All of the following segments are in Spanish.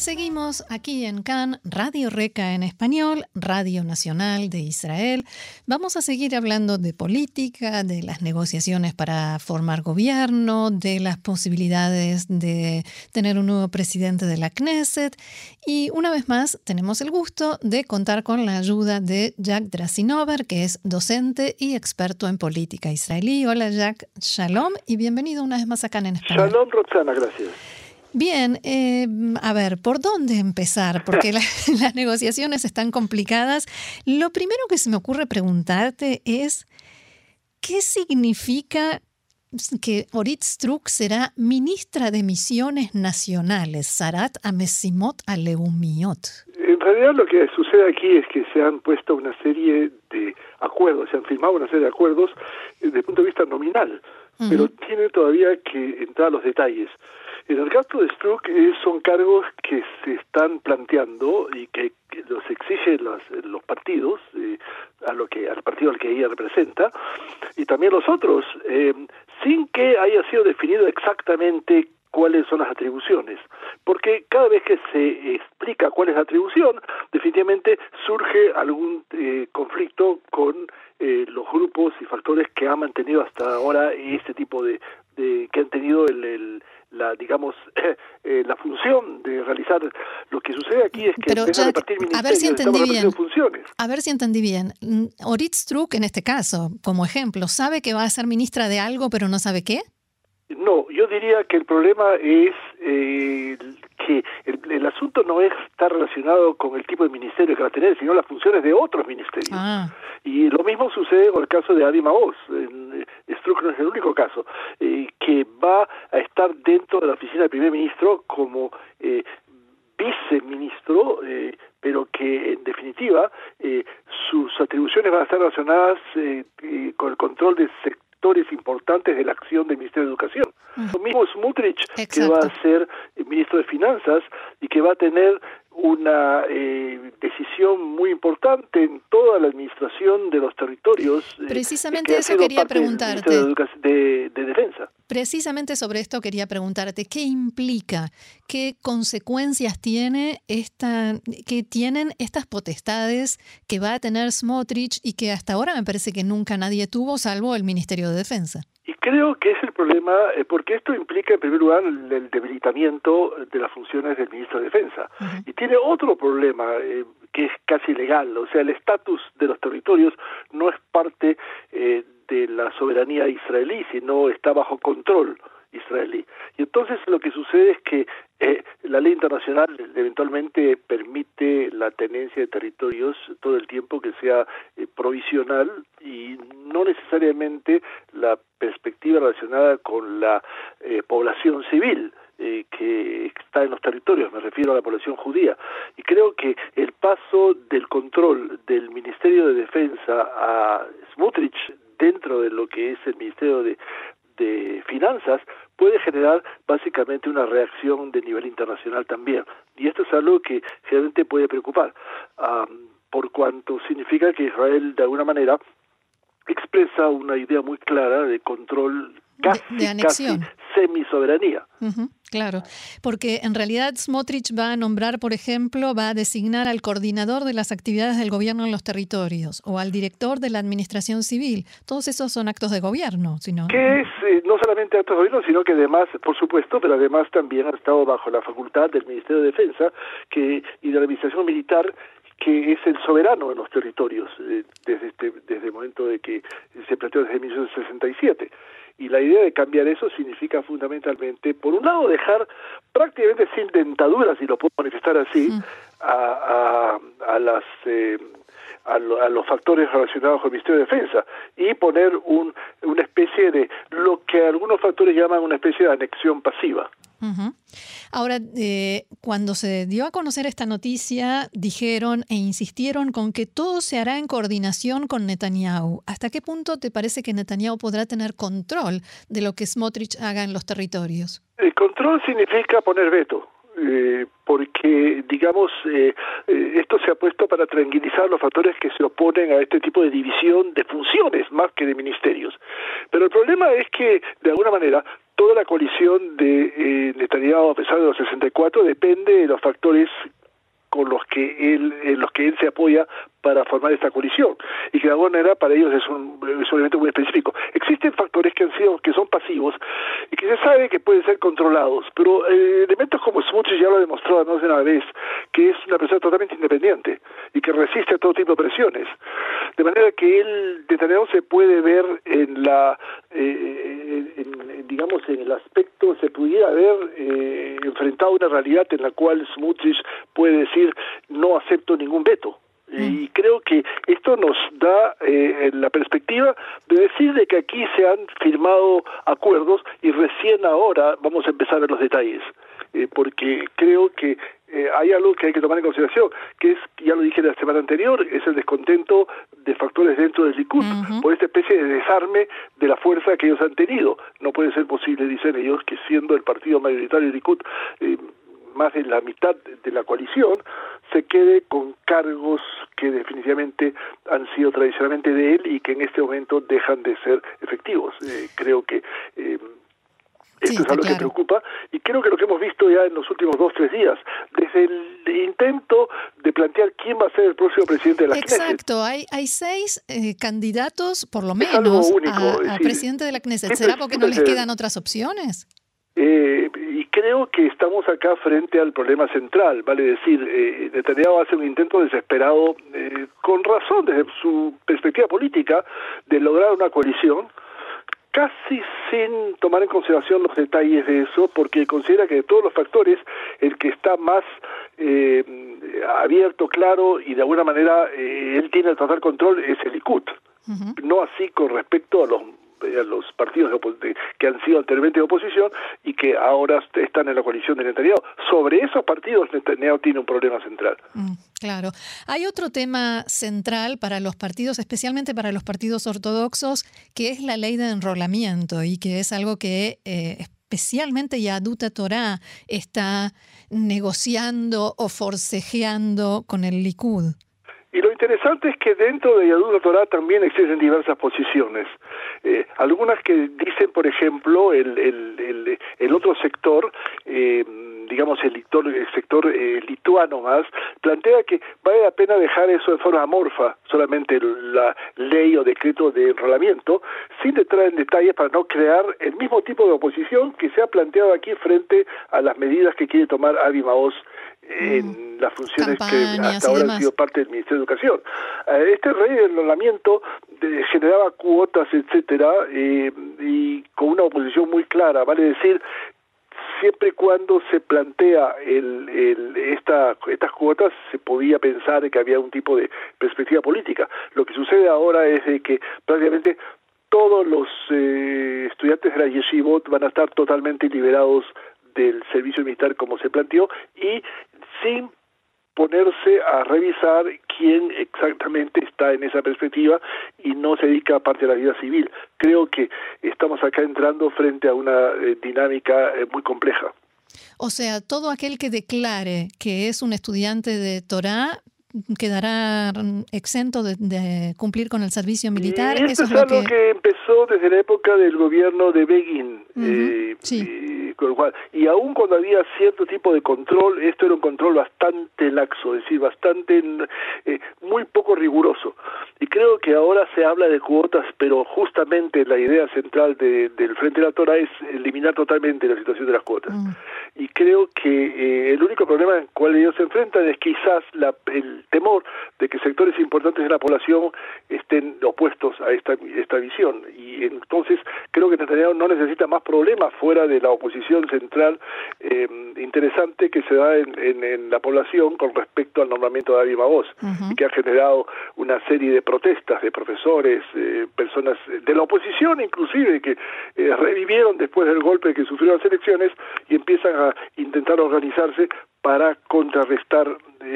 Seguimos aquí en CAN, Radio Reca en español, Radio Nacional de Israel. Vamos a seguir hablando de política, de las negociaciones para formar gobierno, de las posibilidades de tener un nuevo presidente de la Knesset. Y una vez más, tenemos el gusto de contar con la ayuda de Jack Drasinover, que es docente y experto en política israelí. Hola Jack, shalom y bienvenido una vez más a CAN en español. Shalom, Roxana, gracias. Bien, eh, a ver, ¿por dónde empezar? Porque las negociaciones están complicadas. Lo primero que se me ocurre preguntarte es, ¿qué significa que Orit Struk será ministra de Misiones Nacionales, Sarat Amesimot Aleumiot? En realidad lo que sucede aquí es que se han puesto una serie de acuerdos, se han firmado una serie de acuerdos desde el punto de vista nominal, pero tiene todavía que entrar a los detalles. En el caso de Struck eh, son cargos que se están planteando y que, los exigen los, los partidos, eh, a lo que al partido al que ella representa, y también los otros, eh, sin que haya sido definido exactamente cuáles son las atribuciones, porque cada vez que se explica cuál es la atribución, definitivamente surge algún conflicto con los grupos y factores que han mantenido hasta ahora este tipo de, de que han tenido el, el la digamos eh, la función de realizar lo que sucede aquí es que Pero ya, repartir a ver si entendí bien funciones. a ver si entendí bien mm, Orit Struk en este caso como ejemplo sabe que va a ser ministra de algo pero no sabe qué no, yo diría que el problema es eh, que el, asunto no está relacionado con el tipo de ministerio que va a tener, sino las funciones de otros ministerios. Ah. Y lo mismo sucede con el caso de Adi Maoz. Struck no es el único caso, eh, que va a estar dentro de la oficina del primer ministro como eh, viceministro, eh, pero que en definitiva eh, sus atribuciones van a estar relacionadas con el control de sectores importantes de la acción del Ministerio de Educación. Lo mismo Smutrich, que va a ser ministro de Finanzas y que va a tener una eh, decisión muy importante en toda la administración de los territorios. Eh, Precisamente eso quería preguntarte. De, de, defensa. Precisamente sobre esto quería preguntarte, ¿qué implica, qué consecuencias tiene esta, que tienen estas potestades que va a tener Smotrich y que hasta ahora me parece que nunca nadie tuvo, salvo el Ministerio de Defensa? Y creo que es el problema, eh, porque esto implica en primer lugar el, debilitamiento de las funciones del ministro de Defensa. Y tiene otro problema eh, que es casi legal, o sea, el estatus de los territorios no es parte eh, de la soberanía israelí, sino está bajo control israelí. Y entonces lo que sucede es que eh, la ley internacional eventualmente permite la tenencia de territorios todo el tiempo que sea eh, provisional y no necesariamente la perspectiva relacionada con la eh, población civil que está en los territorios, me refiero a la población judía. Y creo que el paso del control del Ministerio de Defensa a Smutrich dentro de lo que es el Ministerio de, de finanzas puede generar básicamente una reacción de nivel internacional también. Y esto es algo que realmente puede preocupar, por cuanto significa que Israel de alguna manera expresa una idea muy clara de control casi, de, anexión. semi-soberanía. claro, porque en realidad Smotrich va a nombrar, por ejemplo, va a designar al coordinador de las actividades del gobierno en los territorios o al director de la administración civil. Todos esos son actos de gobierno, sino que es eh, no solamente actos de gobierno, sino que además, por supuesto, pero además también ha estado bajo la facultad del Ministerio de Defensa que y de la administración militar que es el soberano en los territorios eh, desde este, desde el momento de que se planteó desde 1967. Y la idea de cambiar eso significa fundamentalmente, por un lado, dejar prácticamente sin dentaduras, si lo puedo manifestar así, a, a, a, las... Eh, a, los factores relacionados con el Ministerio de Defensa y poner un, una especie de lo que algunos factores llaman una especie de anexión pasiva. Ahora, eh, cuando se dio a conocer esta noticia, dijeron e insistieron con que todo se hará en coordinación con Netanyahu. ¿Hasta qué punto te parece que Netanyahu podrá tener control de lo que Smotrich haga en los territorios? El control significa poner veto. eh, porque, digamos, eh, eh, esto se ha puesto para tranquilizar los factores que se oponen a este tipo de división de funciones más que de ministerios. Pero el problema es que, de alguna manera, toda la coalición de eh, a pesar de los 64, depende de los factores con los que él en los que él se apoya para formar esta coalición y que de alguna manera para ellos es un, es un elemento muy específico. Existen factores que han sido que son pasivos y que se sabe que pueden ser controlados, pero eh, elementos como Smutrich ya lo ha demostrado más de una vez que es una persona totalmente independiente y que resiste a todo tipo de presiones, de manera que él Netanyahu se puede ver en la en, el aspecto se pudiera ver eh, enfrentado a una realidad en la cual Smutrich puede decir no acepto ningún veto y creo que esto nos da eh, la perspectiva de decir de que aquí se han firmado acuerdos y recién ahora vamos a empezar a ver los detalles, eh, porque creo que eh, hay algo que hay que tomar en consideración, que es, ya lo dije la semana anterior, es el descontento de factores dentro del Likud, por esta especie de desarme de la fuerza que ellos han tenido. No puede ser posible, dicen ellos, que siendo el partido mayoritario del Likud, eh, más de la mitad de la coalición, se quede con cargos que definitivamente han sido tradicionalmente de él y que en este momento dejan de ser efectivos. Eh, creo que esto es algo que preocupa y creo que lo que hemos visto ya en los últimos dos, tres días, desde el intento de plantear quién va a ser el próximo presidente de la Knesset. Exacto, hay, hay seis eh, candidatos, por lo menos, a, presidente de la Knesset. ¿Será porque no les quedan otras opciones? Eh, y creo que estamos acá frente al problema central, vale decir, eh, Netanyahu hace un intento desesperado, eh, con razón desde su perspectiva política, de lograr una coalición, casi sin tomar en consideración los detalles de eso, porque considera que de todos los factores, el que está más eh, abierto, claro, y de alguna manera eh, él tiene el total control es el Likud. No así con respecto a los a los partidos que han sido anteriormente de oposición y que ahora están en la coalición de Netanyahu. Sobre esos partidos Netanyahu tiene un problema central. Mm, claro. Hay otro tema central para los partidos, especialmente para los partidos ortodoxos, que es la ley de enrolamiento y que es algo que eh, especialmente Yaduta Torah está negociando o forcejeando con el Likud. Y lo interesante es que dentro de Yadud Torah también existen diversas posiciones. Eh, algunas que dicen, por ejemplo, el, el, el, otro sector, eh, digamos el, el sector eh, lituano más, plantea que vale la pena dejar eso de forma amorfa, solamente la ley o decreto de enrolamiento, sin entrar en detalles para no crear el mismo tipo de oposición que se ha planteado aquí frente a las medidas que quiere tomar Avi Maoz en mm. las funciones que hasta ahora han sido parte del Ministerio de Educación. Eh, este rey del enrolamiento generaba cuotas, etcétera, eh, y con una oposición muy clara, vale decir siempre y cuando se plantea el, el, esta, estas cuotas se podía pensar que había un tipo de perspectiva política. Lo que sucede ahora es de que prácticamente todos los eh, estudiantes de la yeshivot van a estar totalmente liberados del servicio militar como se planteó y sin ponerse a revisar quién exactamente está en esa perspectiva y no se dedica a parte de la vida civil. Creo que estamos acá entrando frente a una eh, dinámica eh, muy compleja. O sea, todo aquel que declare que es un estudiante de Torah quedará exento de, cumplir con el servicio militar. Y esto es, algo que... empezó desde la época del gobierno de Begin. Eh, sí. y, con lo cual, y aún cuando había cierto tipo de control, esto era un control bastante laxo, es decir, bastante, eh, muy poco riguroso. Y creo que ahora se habla de cuotas, pero justamente la idea central del Frente de la Torah es eliminar totalmente la situación de las cuotas. Y creo que eh, el único problema el cual ellos se enfrentan es quizás la, el temor de que sectores importantes de la población estén opuestos a esta, esta visión. Y entonces creo que Netanyahu no necesita más problemas fuera de la oposición central eh, interesante que se da en, en, la población con respecto al nombramiento de David Maboz, y que ha generado una serie de protestas de profesores, eh, personas de la oposición inclusive, que eh, revivieron después del golpe que sufrieron las elecciones y empiezan a intentar organizarse para contrarrestar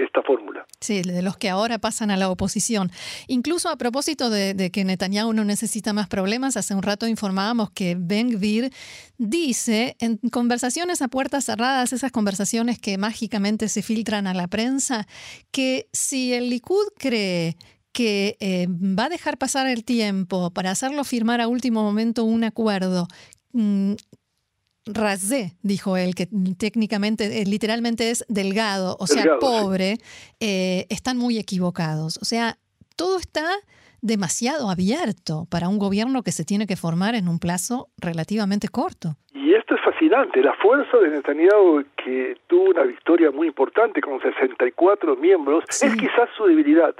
esta fórmula. Sí, de los que ahora pasan a la oposición. Incluso a propósito de, que Netanyahu no necesita más problemas, hace un rato informábamos que Ben Gvir dice en conversaciones a puertas cerradas, esas conversaciones que mágicamente se filtran a la prensa, que si el Likud cree que eh, va a dejar pasar el tiempo para hacerlo firmar a último momento un acuerdo mm, Razé, dijo él, que técnicamente, eh, literalmente es delgado, o sea, pobre, eh, están muy equivocados. O sea, todo está demasiado abierto para un gobierno que se tiene que formar en un plazo relativamente corto. Y esto es fascinante. La fuerza de Netanyahu, que tuvo una victoria muy importante con 64 miembros, es quizás su debilidad.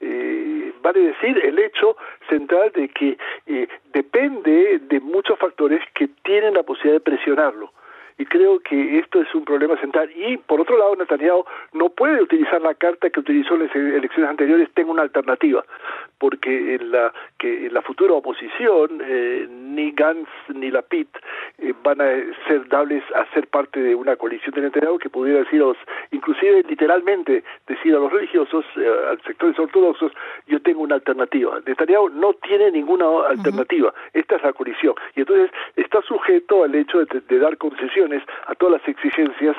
Eh, vale decir el hecho central de que eh, depende de muchos factores que tienen la posibilidad de presionarlo y creo que esto es un problema central. Y por otro lado, Netanyahu no puede utilizar la carta que utilizó en las elecciones anteriores, tengo una alternativa, porque en la, que en la futura oposición eh, ni Gantz ni la PIT eh, van a ser dables a ser parte de una coalición de Netanyahu que pudiera decir, inclusive literalmente decir a los religiosos, eh, a los sectores ortodoxos, yo tengo una alternativa. Netanyahu no tiene ninguna alternativa, esta es la coalición. Y entonces está sujeto al hecho de dar concesiones a todas las exigencias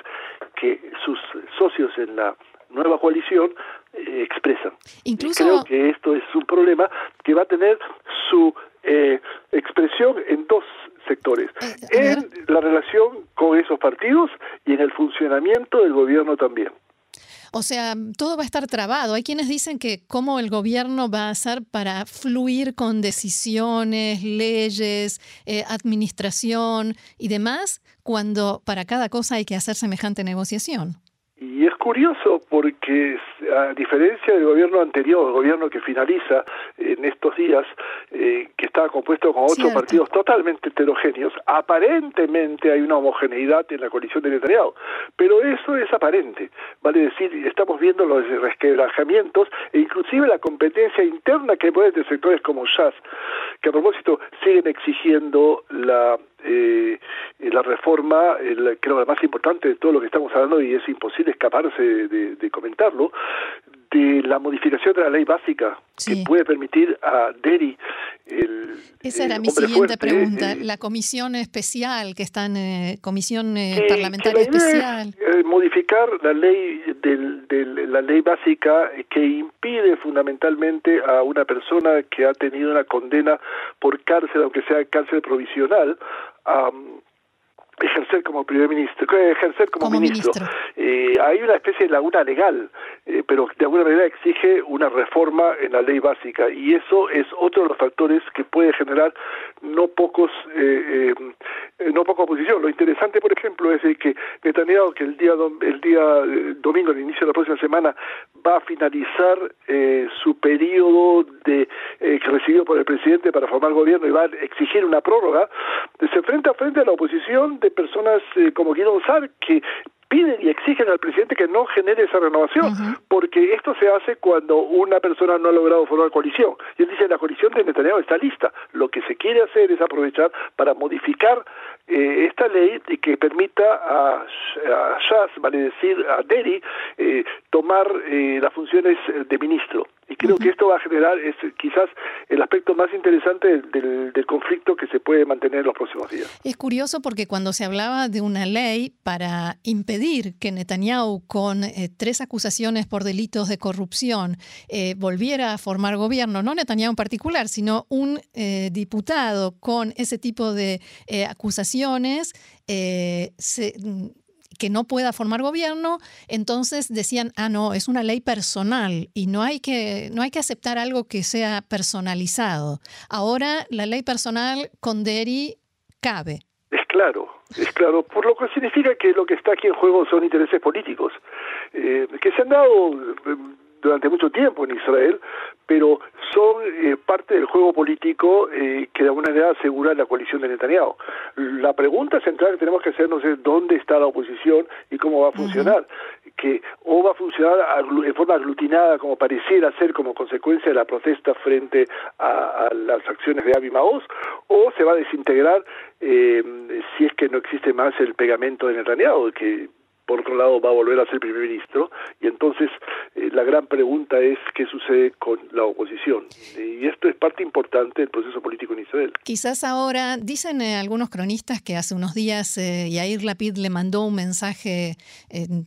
que sus socios en la nueva coalición eh, expresan. Incluso... creo que esto es un problema que va a tener su eh, expresión en dos sectores, eh, en la relación con esos partidos y en el funcionamiento del gobierno también. O sea, todo va a estar trabado. Hay quienes dicen que cómo el gobierno va a hacer para fluir con decisiones, leyes, eh, administración y demás, cuando para cada cosa hay que hacer semejante negociación. Y es curioso porque a diferencia del gobierno anterior, el gobierno que finaliza en estos días, eh, que estaba compuesto con ocho partidos totalmente heterogéneos, aparentemente hay una homogeneidad en la coalición de Netanyahu, pero eso es aparente, vale decir, estamos viendo los resquebrajamientos e inclusive la competencia interna que puede de sectores como Shas, que a propósito siguen exigiendo la eh, la reforma, el, creo la más importante de todo lo que estamos hablando y es imposible escaparse de, comentarlo, de la modificación de la ley básica que puede permitir a Deri el esa era mi siguiente pregunta. Eh, la comisión especial que está en eh, comisión eh, parlamentaria especial. modificar la ley del, la ley básica que impide fundamentalmente a una persona que ha tenido una condena por cárcel, aunque sea cárcel provisional, a ejercer como primer ministro, ejercer como, ministro. Eh, hay una especie de laguna legal, eh, pero de alguna manera exige una reforma en la ley básica y eso es otro de los factores que puede generar no pocos eh, no poca oposición. Lo interesante, por ejemplo, es que Netanyahu, que el día el día domingo, al inicio de la próxima semana, va a finalizar su periodo de que recibió por el presidente para formar gobierno y va a exigir una prórroga, se enfrenta frente a la oposición de personas eh, como Guido Sar que piden y exigen al presidente que no genere esa renovación, porque esto se hace cuando una persona no ha logrado formar coalición. Y él dice, la coalición de Netanyahu está lista. Lo que se quiere hacer es aprovechar para modificar eh, esta ley y que permita a, a Shas, vale decir, a Deri, eh, tomar las funciones de ministro. Y creo que esto va a generar es quizás el aspecto más interesante del, conflicto que se puede mantener en los próximos días. Es curioso porque cuando se hablaba de una ley para impedir que Netanyahu, con eh, tres acusaciones por delitos de corrupción, eh, volviera a formar gobierno, no Netanyahu en particular, sino un eh, diputado con ese tipo de acusaciones, se que no pueda formar gobierno, entonces decían, ah, no, es una ley personal y no hay que, no hay que aceptar algo que sea personalizado. Ahora la ley personal con Deri cabe. Es claro, es claro, por lo que significa que lo que está aquí en juego son intereses políticos, eh, que se han dado eh, durante mucho tiempo en Israel, pero son eh, parte del juego político eh, que de alguna manera asegura la coalición de Netanyahu. La pregunta central que tenemos que hacernos es dónde está la oposición y cómo va a funcionar. Que o va a funcionar en forma aglutinada, como pareciera ser como consecuencia de la protesta frente a, las acciones de Avi Maoz, o se va a desintegrar eh, si es que no existe más el pegamento de Netanyahu, que por otro lado va a volver a ser primer ministro, y entonces eh, la gran pregunta es qué sucede con la oposición. Y esto es parte importante del proceso político en Israel. Quizás ahora, dicen eh, algunos cronistas que hace unos días eh, Yair Lapid le mandó un mensaje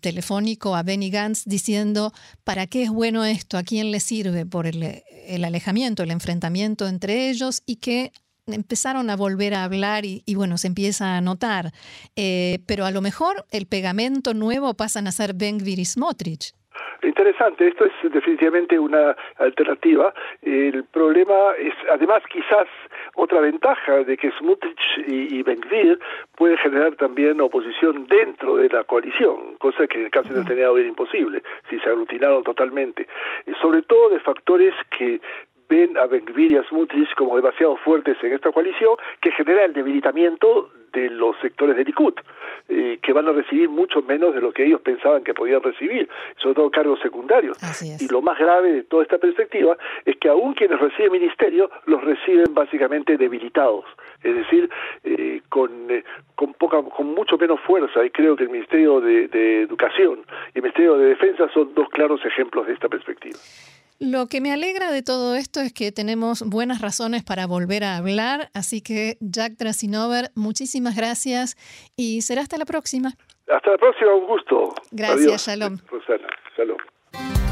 telefónico a Benny Gantz diciendo, ¿para qué es bueno esto? ¿A quién le sirve? Por el, el alejamiento, el enfrentamiento entre ellos y que empezaron a volver a hablar y, bueno, se empieza a notar. Eh, pero a lo mejor el pegamento nuevo pasan a ser Ben y Smotrich. Interesante, esto es definitivamente una alternativa. El problema es, además, quizás otra ventaja de que Smotrich y, Ben Gvir pueden generar también oposición dentro de la coalición, cosa que en el caso de Netanyahu era imposible si se aglutinaron totalmente. sobre todo de factores que ven a Ben-Gvir y a Smutrich como demasiado fuertes en esta coalición, que genera el debilitamiento de los sectores de Likud, eh, que van a recibir mucho menos de lo que ellos pensaban que podían recibir, sobre todo cargos secundarios. Y lo más grave de toda esta perspectiva es que aún quienes reciben ministerio los reciben básicamente debilitados, es decir, eh, con, eh, con, poca, con mucho menos fuerza, y creo que el Ministerio de, de Educación y el Ministerio de Defensa son dos claros ejemplos de esta perspectiva. Lo que me alegra de todo esto es que tenemos buenas razones para volver a hablar, así que Jack Drasinover, muchísimas gracias y será hasta la próxima. Hasta la próxima, un gusto. Gracias, Shalom. Rosana, shalom.